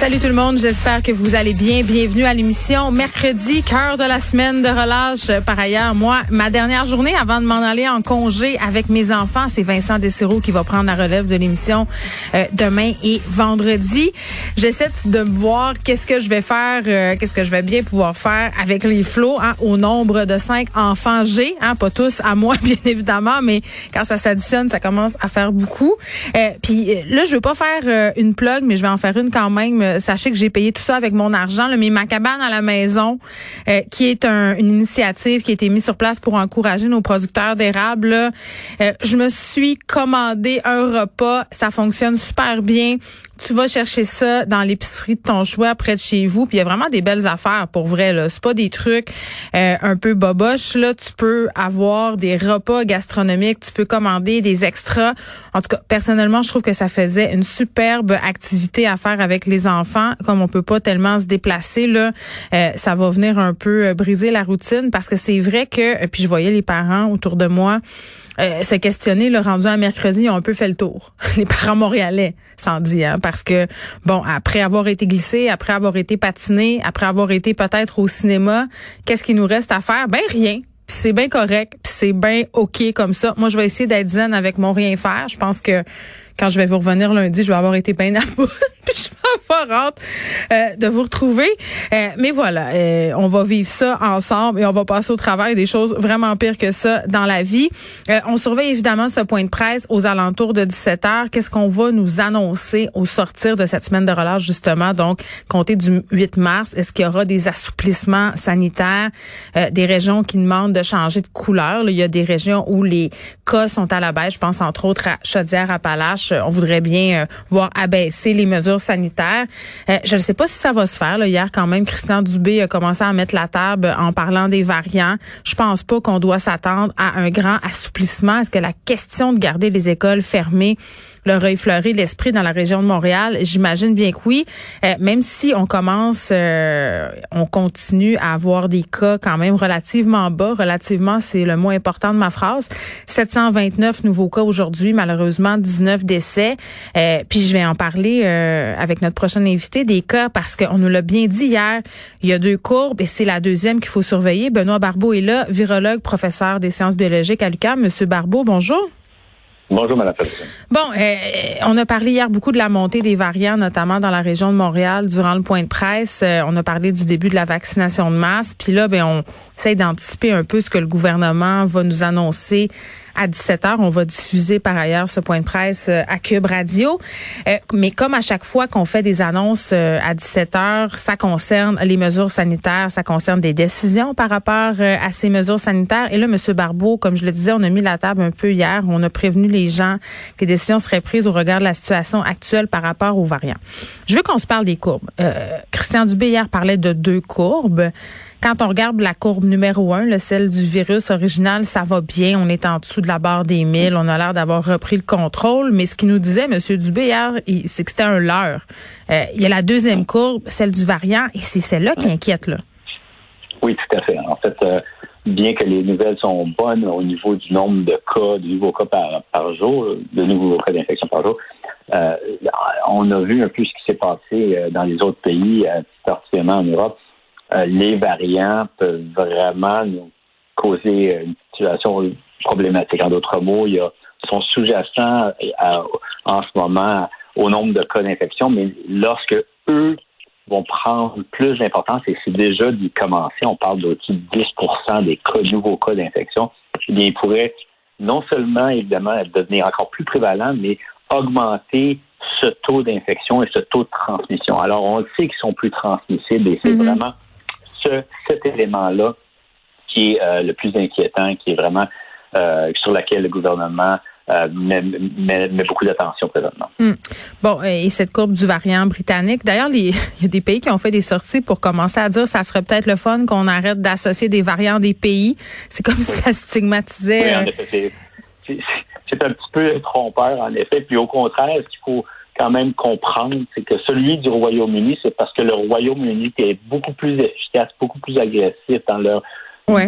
Salut tout le monde, j'espère que vous allez bien. Bienvenue à l'émission mercredi, cœur de la semaine de relâche. Par ailleurs, moi, ma dernière journée avant de m'en aller en congé avec mes enfants, c'est Vincent Dessereau qui va prendre la relève de l'émission euh, demain et vendredi. J'essaie de voir qu'est-ce que je vais faire, euh, qu'est-ce que je vais bien pouvoir faire avec les flots hein, au nombre de cinq enfants j'ai, hein, pas tous à moi bien évidemment, mais quand ça s'additionne, ça commence à faire beaucoup. Euh, Puis là, je veux pas faire une plug, mais je vais en faire une quand même sachez que j'ai payé tout ça avec mon argent. Là, mais ma cabane à la maison, euh, qui est une initiative qui a été mise sur place pour encourager nos producteurs d'érable, euh, je me suis commandé un repas. Ça fonctionne super bien tu vas chercher ça dans l'épicerie de ton choix près de chez vous. Puis il y a vraiment des belles affaires pour vrai. Là, c'est pas des trucs euh, un peu boboches. Là, tu peux avoir des repas gastronomiques. Tu peux commander des extras. En tout cas, personnellement, je trouve que ça faisait une superbe activité à faire avec les enfants. Comme on peut pas tellement se déplacer là, euh, ça va venir un peu euh, briser la routine parce que c'est vrai que. Puis je voyais les parents autour de moi euh, se questionner, le rendu à mercredi, ils ont un peu fait le tour. Les parents montréalais, sans dire, hein, parce que, bon, après avoir été glissé, après avoir été patiné, après avoir été peut-être au cinéma, qu'est-ce qu'il nous reste à faire? Ben, rien. Puis c'est bien correct, puis c'est bien OK comme ça. Moi, je vais essayer d'être zen avec mon rien faire. Je pense que quand je vais vous revenir lundi, je vais avoir été bien à bout. puis je vais avoir hâte euh, de vous retrouver. Euh, mais voilà, euh, on va vivre ça ensemble et on va passer au travail des choses vraiment pires que ça dans la vie. on surveille évidemment ce point de presse aux alentours de 17 heures. Qu'est-ce qu'on va nous annoncer au sortir de cette semaine de relâche, justement, donc compté du 8 mars? Est-ce qu'il y aura des assouplissements sanitaires, des régions qui demandent de changer de couleur? il y a des régions où les cas sont à la baisse. Je pense entre autres à Chaudière-Appalaches on voudrait bien euh, voir abaisser les mesures sanitaires. Euh, je ne sais pas si ça va se faire. Hier, quand même, Christian Dubé a commencé à mettre la table en parlant des variants. Je pense pas qu'on doit s'attendre à un grand assouplissement. Est-ce que la question de garder les écoles fermées leur a effleuré l'esprit dans la région de Montréal? J'imagine bien que oui. même si on commence, on continue à avoir des cas quand même relativement bas. Relativement, c'est le mot important de ma phrase. 729 nouveaux cas aujourd'hui, malheureusement 19 décès euh, puis je vais en parler euh, avec notre prochain invité des cas parce qu'on nous l'a bien dit hier. Il y a deux courbes et c'est la deuxième qu'il faut surveiller. Benoît Barbeau est là, virologue, professeur des sciences biologiques à l'UQAM. Monsieur Barbeau, bonjour. Bonjour, Mme Bon, euh, on a parlé hier beaucoup de la montée des variants, notamment dans la région de Montréal, durant le point de presse. on a parlé du début de la vaccination de masse. Puis là, ben, on essaie d'anticiper un peu ce que le gouvernement va nous annoncer à 17 h. On va diffuser par ailleurs ce point de presse euh, à Cube Radio. Euh, mais comme à chaque fois qu'on fait des annonces euh, à 17 h, ça concerne les mesures sanitaires, ça concerne des décisions par rapport à ces mesures sanitaires. Et là, M. Barbeau, comme je le disais, on a mis la table un peu hier. On a prévenu les gens que les décisions seraient prises au regard de la situation actuelle par rapport aux variants. Je veux qu'on se parle des courbes. Christian Dubé hier parlait de deux courbes. Quand on regarde la courbe numéro un, celle du virus original, ça va bien. On est en dessous de la barre des 1000. On a l'air d'avoir repris le contrôle. Mais ce qu'il nous disait, M. Dubé, hier, c'est que c'était un leurre. Euh, il y a la deuxième courbe, celle du variant, et c'est celle-là qui inquiète, là. Oui, tout à fait. En fait, euh, bien que les nouvelles sont bonnes au niveau du nombre de cas, de nouveaux cas par, jour, de nouveaux cas d'infection par jour, euh, on a vu un peu ce qui s'est passé dans les autres pays, particulièrement en Europe. Euh, les variants peuvent vraiment nous causer une situation problématique. En d'autres mots, il y a, sont sous-jacents en ce moment au nombre de cas d'infection, mais lorsque eux vont prendre plus d'importance, et c'est déjà d'y commencer, on parle d'au-dessus de 10% des cas, nouveaux cas d'infection, eh bien, ils pourraient non seulement, évidemment, devenir encore plus prévalent, mais augmenter ce taux d'infection et ce taux de transmission. Alors, on sait qu'ils sont plus transmissibles et c'est mm-hmm. vraiment ce, cet élément-là qui est euh, le plus inquiétant, qui est vraiment euh, sur lequel le gouvernement euh, met, beaucoup d'attention présentement. Hmm. Bon, et cette courbe du variant britannique, d'ailleurs, il y a des pays qui ont fait des sorties pour commencer à dire ça serait peut-être le fun qu'on arrête d'associer des variants des pays. C'est comme si ça stigmatisait. Oui, en effet, c'est un petit peu trompeur, en effet. Puis au contraire, ce qu'il faut quand même comprendre, c'est que celui du Royaume-Uni, c'est parce que le Royaume-Uni est beaucoup plus efficace, beaucoup plus agressif dans leur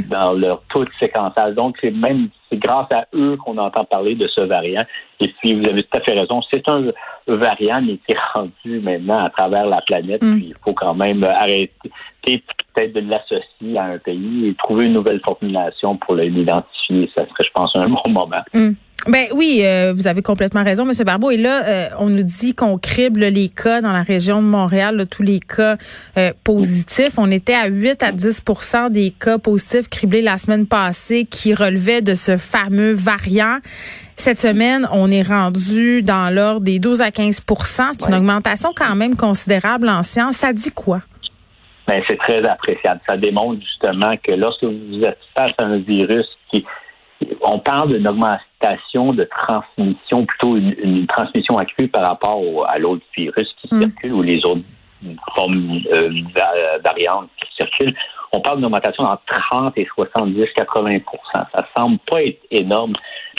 dans leur taux de séquençage. Donc, c'est même c'est grâce à eux qu'on entend parler de ce variant. Et puis, vous avez tout à fait raison, c'est un variant mais qui est rendu maintenant à travers la planète. Mm. Puis, il faut quand même arrêter peut-être de l'associer à un pays et trouver une nouvelle formulation pour l'identifier. Ça serait, je pense, un bon moment. Mm. Ben oui, euh, vous avez complètement raison, M. Barbeau. Et là, euh, on nous dit qu'on crible les cas dans la région de Montréal, tous les cas euh, positifs. On était à 8 à 10% des cas positifs criblés la semaine passée qui relevaient de ce fameux variant. Cette semaine, on est rendu dans l'ordre des 12 à 15% C'est une augmentation quand même considérable en sciences. Ça dit quoi? Ben, c'est très appréciable. Ça démontre justement que lorsque vous êtes face à un virus qui on parle d'une augmentation de transmission, plutôt une, transmission accrue par rapport à l'autre virus qui mm. circule ou les autres formes euh, variantes qui circulent. On parle d'une augmentation entre 30 et 70, 80% Ça semble pas être énorme,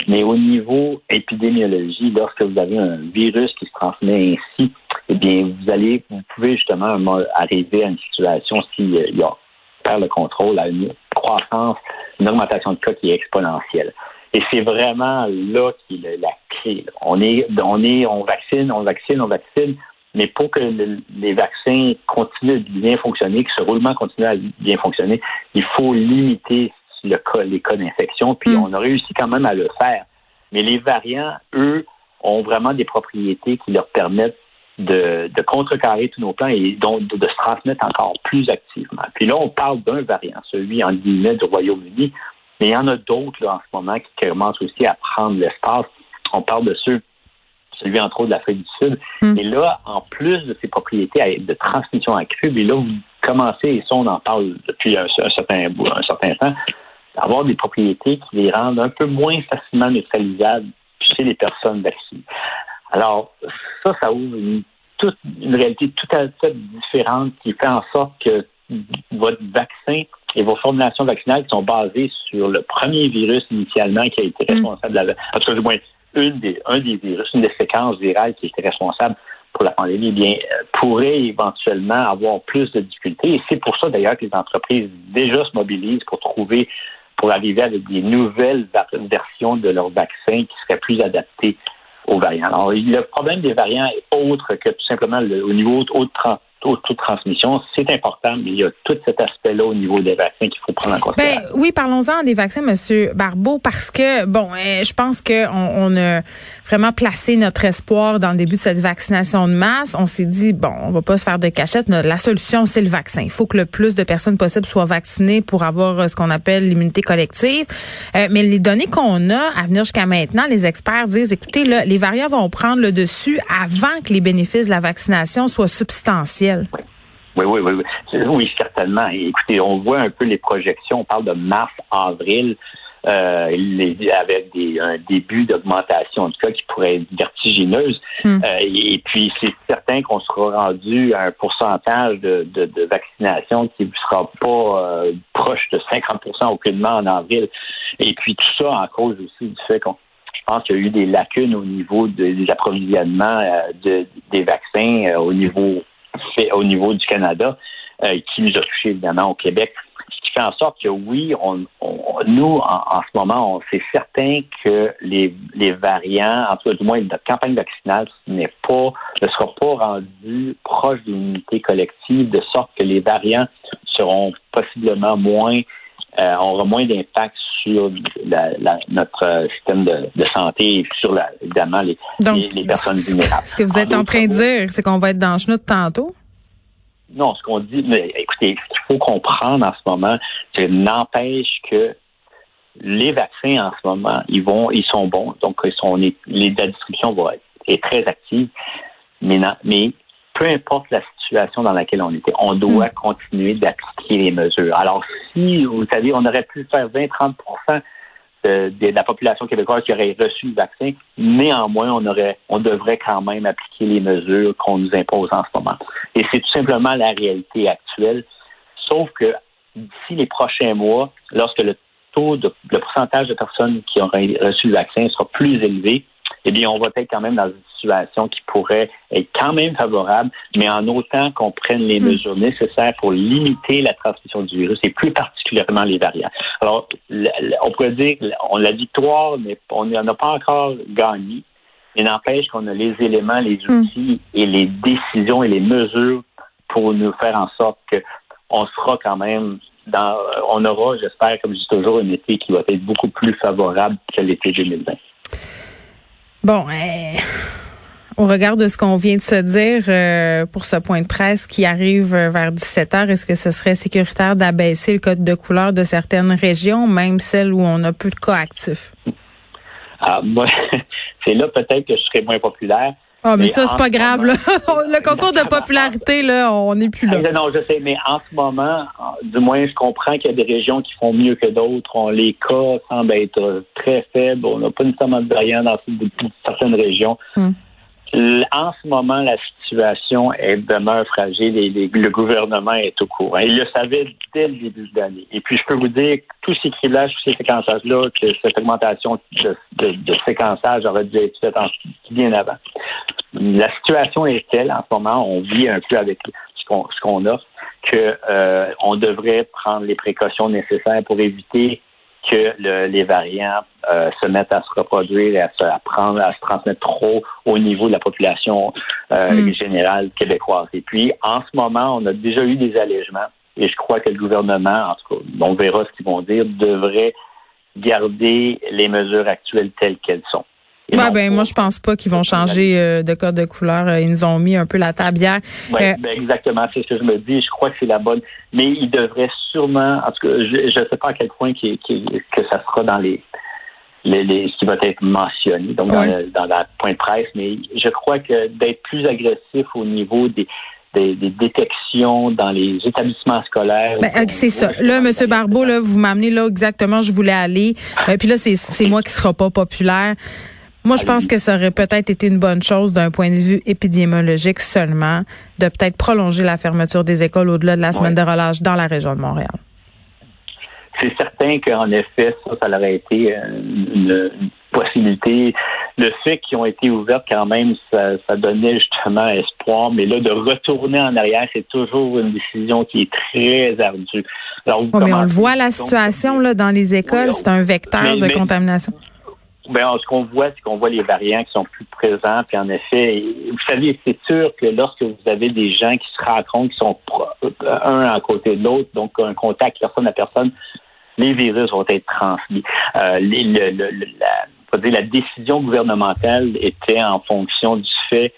mais au niveau épidémiologie, lorsque vous avez un virus qui se transmet ainsi, eh bien, vous allez, vous pouvez justement arriver à une situation s'il y a perd le contrôle à une croissance une augmentation de cas qui est exponentielle. Et c'est vraiment là qui est la clé. On est, on est, on vaccine, on vaccine, on vaccine, mais pour que les vaccins continuent de bien fonctionner, que ce roulement continue à bien fonctionner, il faut limiter le cas, les cas d'infection. Puis mm. on a réussi quand même à le faire. Mais les variants, eux, ont vraiment des propriétés qui leur permettent de, de contrecarrer tous nos plans et donc de, se transmettre encore plus activement. Puis là, on parle d'un variant, celui en guillemets du Royaume-Uni, mais il y en a d'autres en ce moment qui commencent aussi à prendre l'espace. On parle de ceux, celui entre autres de l'Afrique du Sud. Hmm. Et là, en plus de ces propriétés de transmission accrue, mais là, vous commencez, et ça, on en parle depuis un, certain, un certain temps, d'avoir des propriétés qui les rendent un peu moins facilement neutralisables chez les personnes vaccinées. Alors, ça, ça ouvre une, toute, une réalité tout à fait différente qui fait en sorte que votre vaccin et vos formulations vaccinales qui sont basées sur le premier virus initialement qui a été mm. responsable, de la, en tout cas, du moins, une des, un des virus, une des séquences virales qui était responsable pour la pandémie, eh bien, euh, pourrait éventuellement avoir plus de difficultés. Et c'est pour ça, d'ailleurs, que les entreprises déjà se mobilisent pour trouver, pour arriver avec des nouvelles versions de leurs vaccins qui seraient plus adaptées aux variants. Alors, le problème des variants est autre que tout simplement le, au niveau haut de taux de transmission, c'est important, mais il y a tout cet aspect-là au niveau des vaccins qu'il faut prendre en considération. Ben, oui, parlons-en des vaccins, Monsieur Barbeau, parce que, bon, euh, je pense qu'on on a vraiment placé notre espoir dans le début de cette vaccination de masse. On s'est dit, bon, on va pas se faire de cachette. La solution, c'est le vaccin. Il faut que le plus de personnes possible soient vaccinées pour avoir euh, ce qu'on appelle l'immunité collective. Euh, mais les données qu'on a à venir jusqu'à maintenant, les experts disent, écoutez, là, les variants vont prendre le dessus avant que les bénéfices de la vaccination soient substantiels. Oui. Oui, oui, oui, certainement. écoutez, on voit un peu les projections. On parle de mars, avril, euh, avec des, un début d'augmentation de cas qui pourrait être vertigineuse. Hmm. Euh, et, puis, c'est certain qu'on sera rendu à un pourcentage de, vaccination qui ne sera pas euh, proche de 50% aucunement en avril. Et puis, tout ça en cause aussi du fait qu'on je pense qu'il y a eu des lacunes au niveau des approvisionnements des vaccins au niveau fait au niveau du Canada, euh, qui nous a touché évidemment au Québec. Ce qui fait en sorte que oui, on, nous, en, ce moment, on c'est certain que les, les variants, en tout cas du moins notre campagne vaccinale n'est pas, ne sera pas rendue proche d'une unité collective, de sorte que les variants seront possiblement moins, euh, auront moins d'impact sur la, notre système de, santé et sur la, évidemment les, les, personnes vulnérables. Ce que vous êtes en, train de dire, c'est qu'on va être dans le chenou tantôt? Non, ce qu'on dit, mais écoutez, ce qu'il faut comprendre en ce moment, c'est n'empêche que les vaccins en ce moment, ils vont, ils sont bons, donc ils sont, les, la distribution va être est très active, mais, mais peu importe la situation dans laquelle on était, on doit mm. continuer d'appliquer les mesures. Alors, si, vous savez, on aurait pu faire 20-30 de, de, la population québécoise qui aurait reçu le vaccin, néanmoins, on aurait, on devrait quand même appliquer les mesures qu'on nous impose en ce moment. Et c'est tout simplement la réalité actuelle. Sauf que d'ici les prochains mois, lorsque le taux de, le pourcentage de personnes qui auraient reçu le vaccin sera plus élevé, eh bien, on va être quand même dans une situation qui pourrait être quand même favorable, mais en autant qu'on prenne les hmm. mesures nécessaires pour limiter la transmission du virus et plus particulièrement les variants. Alors, on pourrait dire, on la victoire, mais on n'a pas encore gagné. Il n'empêche qu'on a les éléments, les hmm. outils et les décisions et les mesures pour nous faire en sorte qu'on sera quand même dans, on aura, j'espère, comme je dis toujours, un été qui va être beaucoup plus favorable que l'été 2020. Bon, euh, au regard de ce qu'on vient de se dire euh, pour ce point de presse qui arrive vers 17 heures, est-ce que ce serait sécuritaire d'abaisser le code de couleur de certaines régions, même celles où on a plus de cas actifs? Ah, moi, c'est là peut-être que je serais moins populaire. Ah, mais, ça, c'est pas grave. Là. le concours de popularité, là, on n'est plus là. Non, je sais, mais en ce moment, du moins, je comprends qu'il y a des régions qui font mieux que d'autres. Les cas semblent être très faibles. On n'a pas nécessairement de variants dans certaines régions. Hmm. En ce moment, la situation est demeure fragile et le gouvernement est au courant. Il le savait dès le début de l'année. Et puis, je peux vous dire que tous ces criblages, tous ces séquençages-là, que cette augmentation de, de, séquençage aurait dû être faite bien avant. La situation est telle en ce moment, on vit un peu avec ce qu'on offre, que euh, on devrait prendre les précautions nécessaires pour éviter que les variants euh, se mettent à se reproduire et à se, prendre, à se transmettre trop au niveau de la population euh, mm. générale québécoise. Et puis, en ce moment, on a déjà eu des allègements et je crois que le gouvernement, en tout cas, on verra ce qu'ils vont dire, devrait garder les mesures actuelles telles qu'elles sont. Ouais, ben moi je pense pas qu'ils vont changer euh, de code de couleur. Ils nous ont mis un peu la tablière. Oui, euh, ben exactement, c'est ce que je me dis. Je crois que c'est la bonne. Mais ils devraient sûrement, en tout cas, je ne sais pas à quel point que ça sera dans les, les, ce qui va être mentionné, donc dans, dans la point de presse, mais je crois que d'être plus agressif au niveau des, des, détections dans les établissements scolaires. Ben, c'est ça. Là, M. Barbeau, là, vous m'amenez là exactement, je voulais aller. Euh, puis là, c'est moi qui ne sera pas populaire. Moi, je pense que ça aurait peut-être été une bonne chose d'un point de vue épidémiologique seulement de peut-être prolonger la fermeture des écoles au-delà de la semaine de relâche dans la région de Montréal. C'est certain qu'en effet, ça, ça aurait été une, possibilité. Le fait qu'ils ont été ouverts quand même, ça, donnait justement espoir, mais là, de retourner en arrière, c'est toujours une décision qui est très ardue. Alors, mais on le voit, la situation là, dans les écoles, c'est un vecteur de contamination. Ben, ce qu'on voit, c'est qu'on voit les variants qui sont plus présents. Puis en effet, vous savez, c'est sûr que lorsque vous avez des gens qui se rencontrent, qui sont un à côté de l'autre, donc un contact personne à personne, les virus vont être transmis. Euh, la, décision gouvernementale était en fonction du fait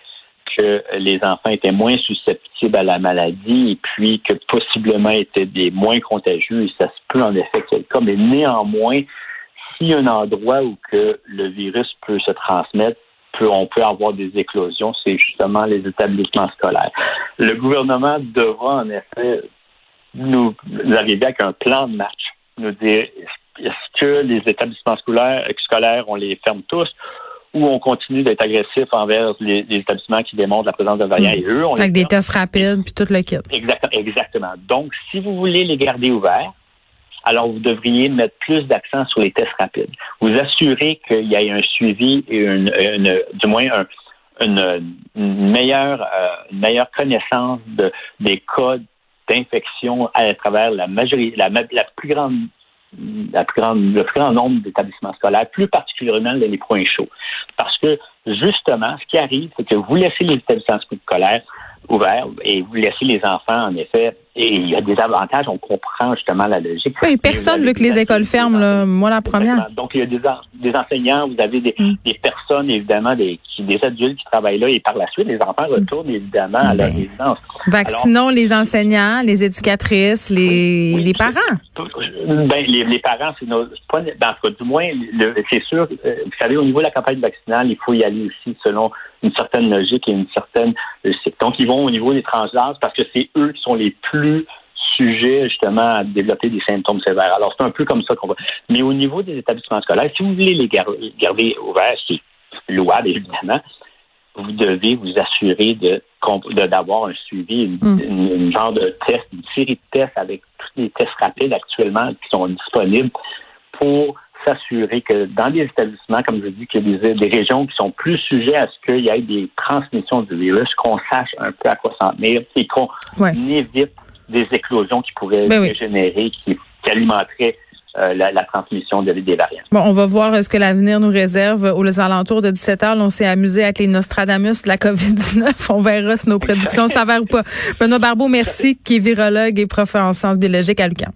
que les enfants étaient moins susceptibles à la maladie et puis que possiblement étaient des moins contagieux. Et ça se peut en effet que le cas, mais néanmoins, s'il y a un endroit où que le virus peut se transmettre, on peut avoir des éclosions, c'est justement les établissements scolaires. Le gouvernement devra en effet nous, arriver avec un plan de match, nous dire est-ce que les établissements scolaires, scolaires, on les ferme tous ou on continue d'être agressif envers les, établissements qui démontrent la présence de variants hmm. et eux, on Avec des tests rapides puis tout le kit. exactement. Donc, si vous voulez les garder ouverts, alors vous devriez mettre plus d'accent sur les tests rapides. Vous assurez qu'il y ait un suivi et une, du moins une, meilleure, euh, une meilleure connaissance de, des cas d'infection à travers la majorité, la, la plus grande la plus grande, le plus grand nombre d'établissements scolaires, plus particulièrement les points chauds. Parce que, justement, ce qui arrive, c'est que vous laissez les établissements scolaires ouverts et vous laissez les enfants, en effet, Et il y a des avantages, on comprend justement la logique. Oui, personne veut que les écoles ferment, là. moi la première. Donc, il y a des, des enseignants, vous avez des, mm. des, personnes, évidemment, des, des adultes qui travaillent là, et par la suite, les enfants retournent évidemment à leur ben, résidence. Vaccinons les enseignants, les éducatrices, les, les parents. Ben, les, les parents, c'est pas, du moins, c'est sûr, euh, vous savez, au niveau de la campagne vaccinale, il faut y aller aussi selon une certaine logique et une certaine donc ils vont au niveau des transgenres parce que c'est eux qui sont les plus sujets justement à développer des symptômes sévères. Alors c'est un peu comme ça qu'on va. Mais au niveau des établissements scolaires, si vous voulez les garder ouverts, c'est louable évidemment. Vous devez vous assurer de d'avoir un suivi, mm. une, genre de test, une série de tests avec tous les tests rapides actuellement qui sont disponibles pour s'assurer que dans les établissements, comme je dis, qu'il y a des, régions qui sont plus sujets à ce qu'il y ait des transmissions du virus, qu'on sache un peu à quoi s'en tenir et qu'on évite des éclosions qui pourraient ben générer, qui, alimenteraient euh, la, transmission de, des variants. Bon, on va voir euh, ce que l'avenir nous réserve. Aux alentours de 17 heures, on s'est amusé avec les Nostradamus de la COVID-19. On verra si nos prédictions s'avèrent ou pas. Benoît Barbeau, merci, qui est virologue et professeur en sciences biologiques à l'UQAM.